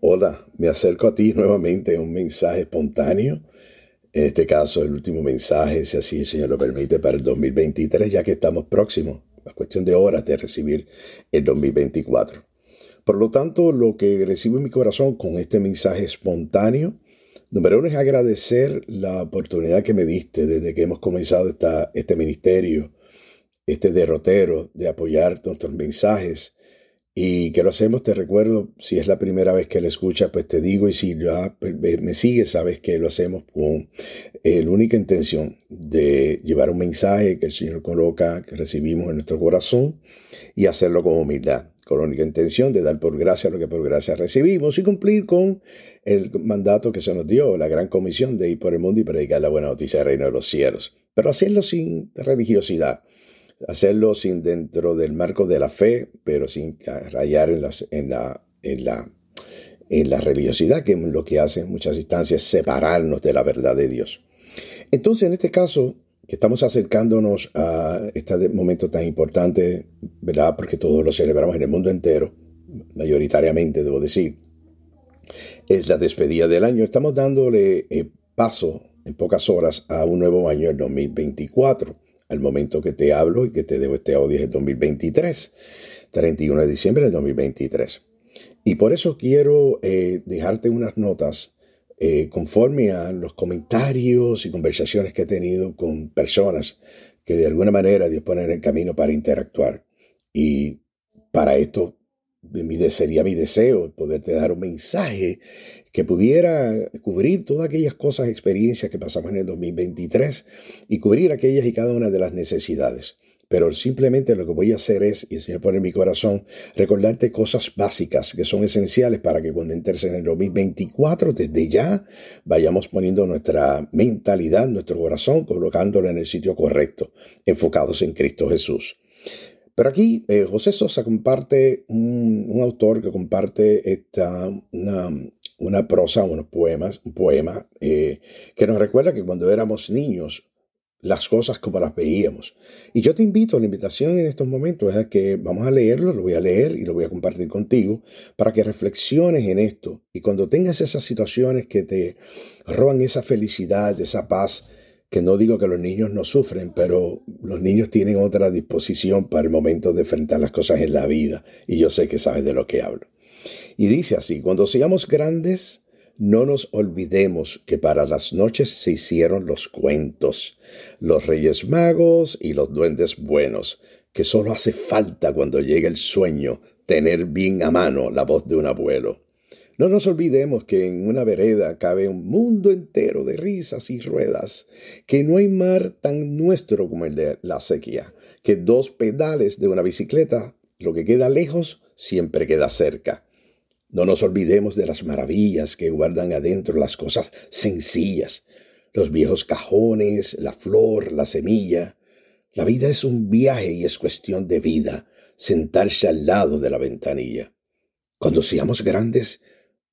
Hola, me acerco a ti nuevamente en un mensaje espontáneo. En este caso, el último mensaje, si así el Señor lo permite, para el 2023, ya que estamos próximos, a cuestión de horas de recibir el 2024. Por lo tanto, lo que recibo en mi corazón con este mensaje espontáneo, número uno es agradecer la oportunidad que me diste desde que hemos comenzado esta, este ministerio, este derrotero de apoyar nuestros mensajes y que lo hacemos, te recuerdo, si es la primera vez que lo escuchas, pues te digo, y si ya pues, me sigues, sabes que lo hacemos con eh, la única intención de llevar un mensaje que el Señor coloca, que recibimos en nuestro corazón, y hacerlo con humildad, con la única intención de dar por gracia lo que por gracia recibimos y cumplir con el mandato que se nos dio, la gran comisión de ir por el mundo y predicar la buena noticia del reino de los cielos, pero hacerlo sin religiosidad hacerlo sin dentro del marco de la fe, pero sin rayar en, en, la, en, la, en la religiosidad, que es lo que hace en muchas instancias separarnos de la verdad de Dios. Entonces, en este caso, que estamos acercándonos a este momento tan importante, ¿verdad? Porque todos lo celebramos en el mundo entero, mayoritariamente, debo decir, es la despedida del año. Estamos dándole eh, paso en pocas horas a un nuevo año, el 2024 al momento que te hablo y que te debo este audio es 2023, 31 de diciembre del 2023. Y por eso quiero eh, dejarte unas notas eh, conforme a los comentarios y conversaciones que he tenido con personas que de alguna manera Dios pone en el camino para interactuar. Y para esto sería mi deseo poderte dar un mensaje que pudiera cubrir todas aquellas cosas, experiencias que pasamos en el 2023 y cubrir aquellas y cada una de las necesidades. Pero simplemente lo que voy a hacer es, y el Señor pone en mi corazón, recordarte cosas básicas que son esenciales para que cuando entres en el 2024, desde ya, vayamos poniendo nuestra mentalidad, nuestro corazón, colocándolo en el sitio correcto, enfocados en Cristo Jesús. Pero aquí eh, José Sosa comparte, un, autor que comparte esta, una, prosa, unos poemas, un poema eh, que nos recuerda que cuando éramos niños, las cosas como las veíamos. Y yo te invito, la invitación en estos momentos es a que vamos a leerlo, lo voy a leer y lo voy a compartir contigo para que reflexiones en esto. Y cuando tengas esas situaciones que te roban esa felicidad, esa paz, que no digo que los niños no sufren, pero los niños tienen otra disposición para el momento de enfrentar las cosas en la vida, y yo sé que sabes de lo que hablo. Y dice así, cuando seamos grandes, no nos olvidemos que para las noches se hicieron los cuentos, los reyes magos y los duendes buenos, que solo hace falta cuando llega el sueño tener bien a mano la voz de un abuelo. No nos olvidemos que en una vereda cabe un mundo entero de risas y ruedas, que no hay mar tan nuestro como el de la sequía, que dos pedales de una bicicleta, lo que queda lejos siempre queda cerca. No nos olvidemos de las maravillas que guardan adentro las cosas sencillas, los viejos cajones, la flor, la semilla. La vida es un viaje y es cuestión de vida, sentarse al lado de la ventanilla. Cuando seamos grandes,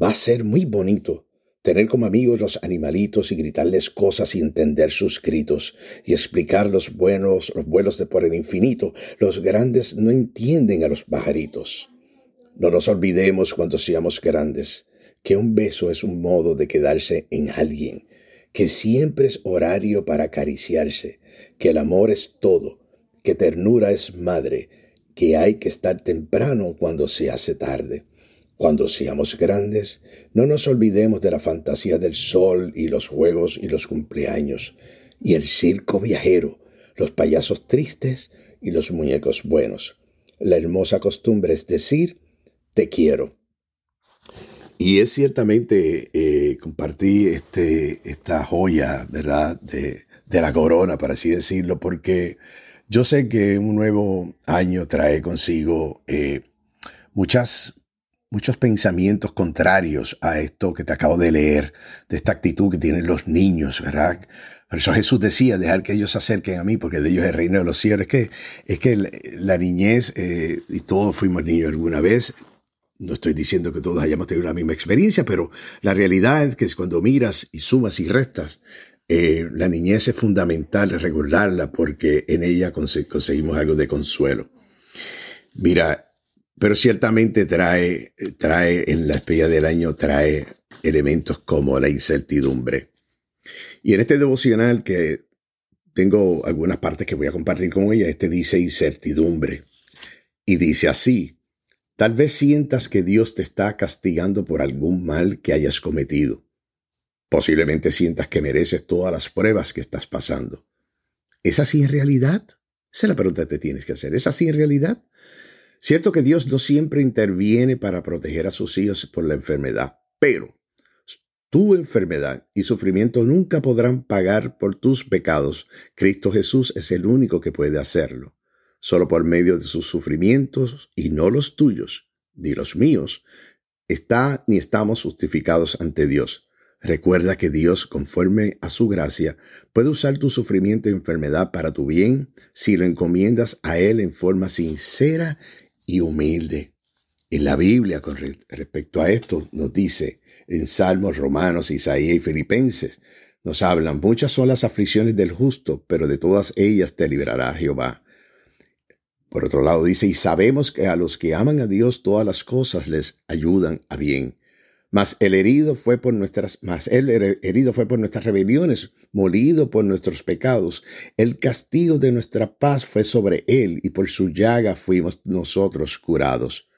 Va a ser muy bonito tener como amigos los animalitos y gritarles cosas y entender sus gritos y explicar los buenos, los vuelos de por el infinito. Los grandes no entienden a los pajaritos. No nos olvidemos cuando seamos grandes que un beso es un modo de quedarse en alguien, que siempre es horario para acariciarse, que el amor es todo, que ternura es madre, que hay que estar temprano cuando se hace tarde. Cuando seamos grandes, no nos olvidemos de la fantasía del sol y los juegos y los cumpleaños, y el circo viajero, los payasos tristes y los muñecos buenos. La hermosa costumbre es decir, te quiero. Y es ciertamente, eh, compartí este, esta joya, ¿verdad?, de, la corona, para así decirlo, porque yo sé que un nuevo año trae consigo eh, muchas muchos pensamientos contrarios a esto que te acabo de leer, de esta actitud que tienen los niños, ¿verdad? Por eso Jesús decía, dejar que ellos se acerquen a mí, porque de ellos es el reino de los cielos. Es que, es que la niñez, eh, y todos fuimos niños alguna vez, no estoy diciendo que todos hayamos tenido la misma experiencia, pero la realidad es que cuando miras y sumas y restas, eh, la niñez es fundamental recordarla porque en ella conseguimos algo de consuelo. Mira, pero ciertamente trae, trae en la espía del año, trae elementos como la incertidumbre. Y en este devocional que tengo algunas partes que voy a compartir con ella, este dice incertidumbre. Y dice así, tal vez sientas que Dios te está castigando por algún mal que hayas cometido. Posiblemente sientas que mereces todas las pruebas que estás pasando. ¿Es así en realidad? Esa es la pregunta que te tienes que hacer. ¿Es así en realidad? Cierto que Dios no siempre interviene para proteger a sus hijos por la enfermedad, pero tu enfermedad y sufrimiento nunca podrán pagar por tus pecados. Cristo Jesús es el único que puede hacerlo. Solo por medio de sus sufrimientos y no los tuyos, ni los míos, está ni estamos justificados ante Dios. Recuerda que Dios, conforme a su gracia, puede usar tu sufrimiento y enfermedad para tu bien si lo encomiendas a Él en forma sincera y humilde. En la Biblia, con respecto a esto, nos dice en Salmos, Romanos, Isaías y Filipenses, nos hablan, muchas son las aflicciones del justo, pero de todas ellas te librará Jehová. Por otro lado dice, y sabemos que a los que aman a Dios todas las cosas les ayudan a bien. Mas el herido fue por nuestras, mas el herido fue por nuestras rebeliones, molido por nuestros pecados. El castigo de nuestra paz fue sobre él, y por su llaga fuimos nosotros curados.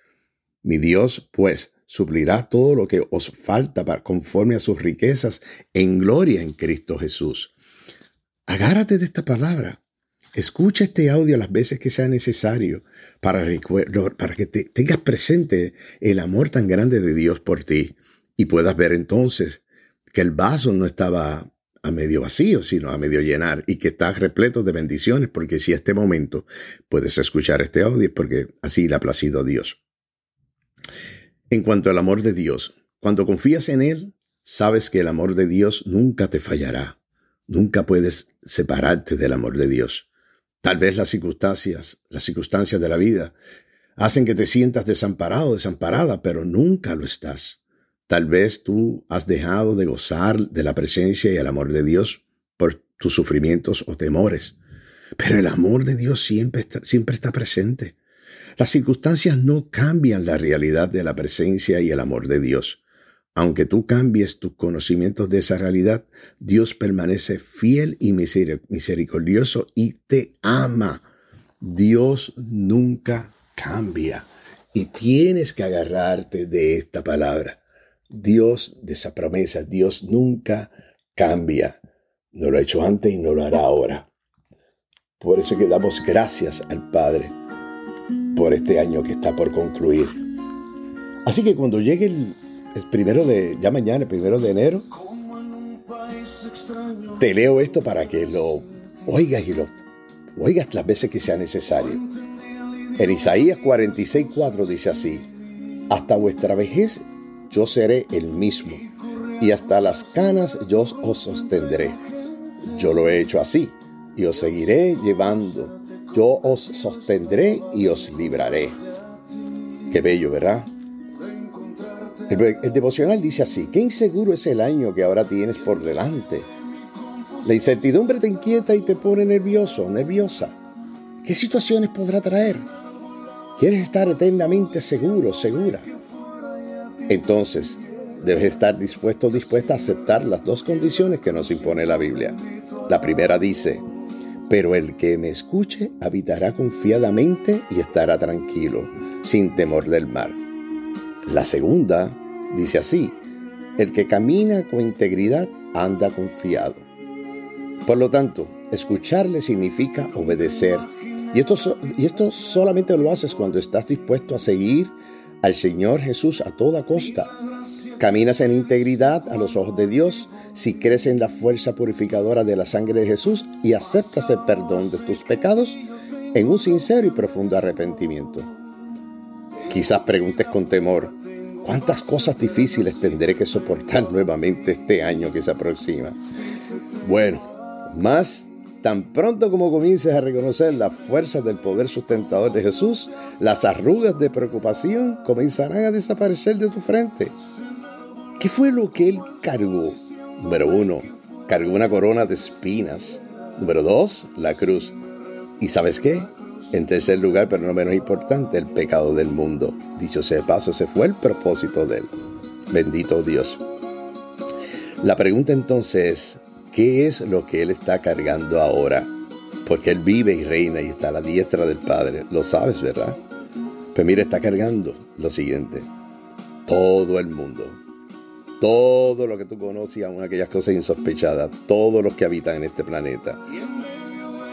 Mi Dios, pues, suplirá todo lo que os falta para, conforme a sus riquezas en gloria en Cristo Jesús. Agárrate de esta palabra. Escucha este audio las veces que sea necesario para, para que te, tengas presente el amor tan grande de Dios por ti y puedas ver entonces que el vaso no estaba a medio vacío, sino a medio llenar y que está repleto de bendiciones, porque si a este momento puedes escuchar este audio, porque así le ha placido a Dios. En cuanto al amor de Dios, cuando confías en Él, sabes que el amor de Dios nunca te fallará. Nunca puedes separarte del amor de Dios. Tal vez las circunstancias, las circunstancias de la vida, hacen que te sientas desamparado, desamparada, pero nunca lo estás. Tal vez tú has dejado de gozar de la presencia y el amor de Dios por tus sufrimientos o temores. Pero el amor de Dios siempre está, siempre está presente. Las circunstancias no cambian la realidad de la presencia y el amor de Dios. Aunque tú cambies tus conocimientos de esa realidad, Dios permanece fiel y misericordioso y te ama. Dios nunca cambia. Y tienes que agarrarte de esta palabra. Dios, de esa promesa, Dios nunca cambia. No lo ha hecho antes y no lo hará ahora. Por eso que damos gracias al Padre por este año que está por concluir. Así que cuando llegue el, primero de, ya mañana, primero de enero, te leo esto para que lo oigas y lo oigas las veces que sea necesario. En Isaías 46:4 dice así: Hasta vuestra vejez yo seré el mismo, y hasta las canas yo os sostendré. Yo lo he hecho así, y os seguiré llevando yo os sostendré y os libraré. Qué bello, ¿verdad? El, devocional dice así, qué inseguro es el año que ahora tienes por delante. La incertidumbre te inquieta y te pone nervioso, nerviosa. ¿Qué situaciones podrá traer? ¿Quieres estar eternamente seguro, segura? Entonces, debes estar dispuesto o dispuesta a aceptar las dos condiciones que nos impone la Biblia. La primera dice, pero el que me escuche habitará confiadamente y estará tranquilo, sin temor del mar. La segunda dice así, el que camina con integridad anda confiado. Por lo tanto, escucharle significa obedecer. Y esto, y esto solamente lo haces cuando estás dispuesto a seguir al Señor Jesús a toda costa Caminas en integridad a los ojos de Dios si crees en la fuerza purificadora de la sangre de Jesús y aceptas el perdón de tus pecados en un sincero y profundo arrepentimiento. Quizás preguntes con temor, ¿cuántas cosas difíciles tendré que soportar nuevamente este año que se aproxima? Bueno, más tan pronto como comiences a reconocer las fuerzas del poder sustentador de Jesús, las arrugas de preocupación comenzarán a desaparecer de tu frente. ¿Qué fue lo que él cargó? Número uno, cargó una corona de espinas. Número dos, la cruz. ¿Y sabes qué? En tercer lugar, pero no menos importante, el pecado del mundo. Dicho sea de paso, ese fue el propósito de él. Bendito Dios. La pregunta entonces es, ¿qué es lo que él está cargando ahora? Porque él vive y reina y está a la diestra del Padre. Lo sabes, ¿verdad? Pues mira, está cargando lo siguiente. Todo el mundo. Todo lo que tú conoces, aún aquellas cosas insospechadas. Todos los que habitan en este planeta.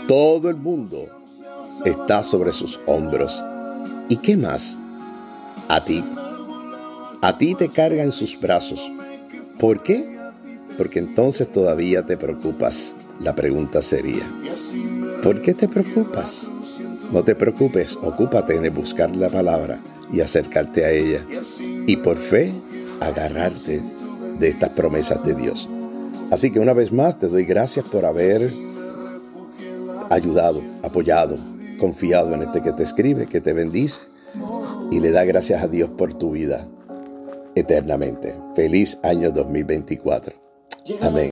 Todo el mundo está sobre sus hombros. ¿Y qué más? A ti. A ti te carga en sus brazos. ¿Por qué? Porque entonces todavía te preocupas. La pregunta sería, ¿por qué te preocupas? No te preocupes, ocúpate en buscar la palabra y acercarte a ella. Y por fe, agarrarte de estas promesas de Dios. Así que una vez más te doy gracias por haber ayudado, apoyado, confiado en este que te escribe, que te bendice y le da gracias a Dios por tu vida eternamente. Feliz año 2024. Amém.